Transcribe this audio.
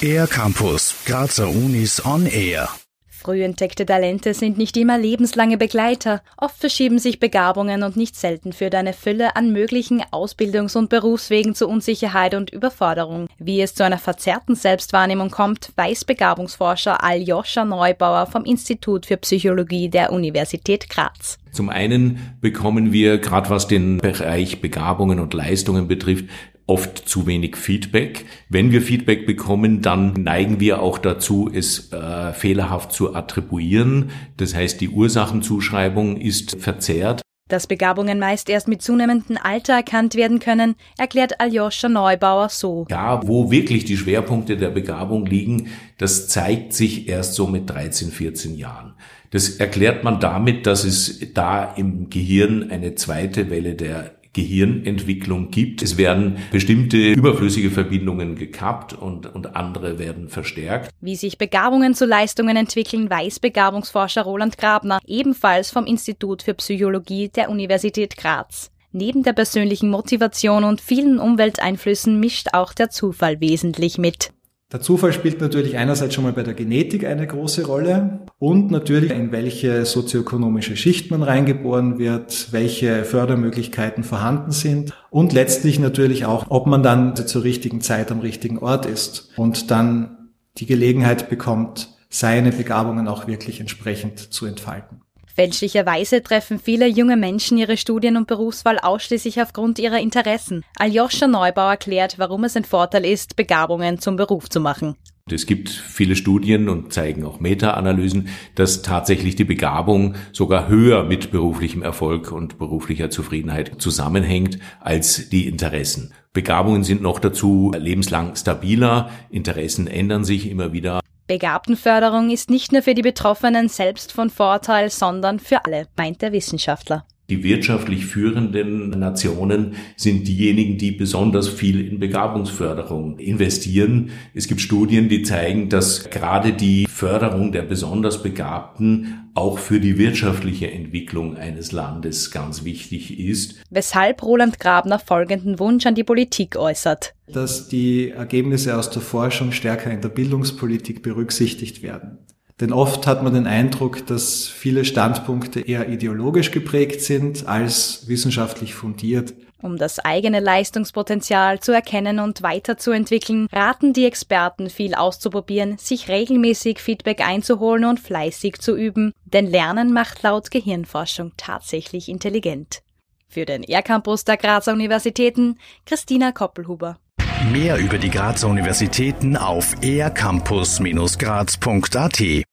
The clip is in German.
Air Campus, Grazer Unis on Air. Früh entdeckte Talente sind nicht immer lebenslange Begleiter. Oft verschieben sich Begabungen und nicht selten führt eine Fülle an möglichen Ausbildungs- und Berufswegen zu Unsicherheit und Überforderung. Wie es zu einer verzerrten Selbstwahrnehmung kommt, weiß Begabungsforscher Aljoscha Neubauer vom Institut für Psychologie der Universität Graz. Zum einen bekommen wir, gerade was den Bereich Begabungen und Leistungen betrifft, oft zu wenig Feedback. Wenn wir Feedback bekommen, dann neigen wir auch dazu, es äh, fehlerhaft zu attribuieren. Das heißt, die Ursachenzuschreibung ist verzerrt. Dass Begabungen meist erst mit zunehmendem Alter erkannt werden können, erklärt Aljoscha Neubauer so. Ja, wo wirklich die Schwerpunkte der Begabung liegen, das zeigt sich erst so mit 13, 14 Jahren. Das erklärt man damit, dass es da im Gehirn eine zweite Welle der Gehirnentwicklung gibt. Es werden bestimmte überflüssige Verbindungen gekappt und, und andere werden verstärkt. Wie sich Begabungen zu Leistungen entwickeln, weiß Begabungsforscher Roland Grabner, ebenfalls vom Institut für Psychologie der Universität Graz. Neben der persönlichen Motivation und vielen Umwelteinflüssen mischt auch der Zufall wesentlich mit. Der Zufall spielt natürlich einerseits schon mal bei der Genetik eine große Rolle und natürlich in welche sozioökonomische Schicht man reingeboren wird, welche Fördermöglichkeiten vorhanden sind und letztlich natürlich auch, ob man dann zur richtigen Zeit am richtigen Ort ist und dann die Gelegenheit bekommt, seine Begabungen auch wirklich entsprechend zu entfalten. Fälschlicherweise treffen viele junge Menschen ihre Studien- und Berufswahl ausschließlich aufgrund ihrer Interessen. Aljoscha Neubau erklärt, warum es ein Vorteil ist, Begabungen zum Beruf zu machen. Es gibt viele Studien und zeigen auch Meta-Analysen, dass tatsächlich die Begabung sogar höher mit beruflichem Erfolg und beruflicher Zufriedenheit zusammenhängt als die Interessen. Begabungen sind noch dazu lebenslang stabiler, Interessen ändern sich immer wieder. Begabtenförderung ist nicht nur für die Betroffenen selbst von Vorteil, sondern für alle, meint der Wissenschaftler. Die wirtschaftlich führenden Nationen sind diejenigen, die besonders viel in Begabungsförderung investieren. Es gibt Studien, die zeigen, dass gerade die Förderung der besonders Begabten auch für die wirtschaftliche Entwicklung eines Landes ganz wichtig ist. Weshalb Roland Grabner folgenden Wunsch an die Politik äußert. Dass die Ergebnisse aus der Forschung stärker in der Bildungspolitik berücksichtigt werden. Denn oft hat man den Eindruck, dass viele Standpunkte eher ideologisch geprägt sind als wissenschaftlich fundiert. Um das eigene Leistungspotenzial zu erkennen und weiterzuentwickeln, raten die Experten viel auszuprobieren, sich regelmäßig Feedback einzuholen und fleißig zu üben, denn Lernen macht laut Gehirnforschung tatsächlich intelligent. Für den R-Campus der Grazer Universitäten, Christina Koppelhuber. Mehr über die Grazer Universitäten auf ercampus-graz.at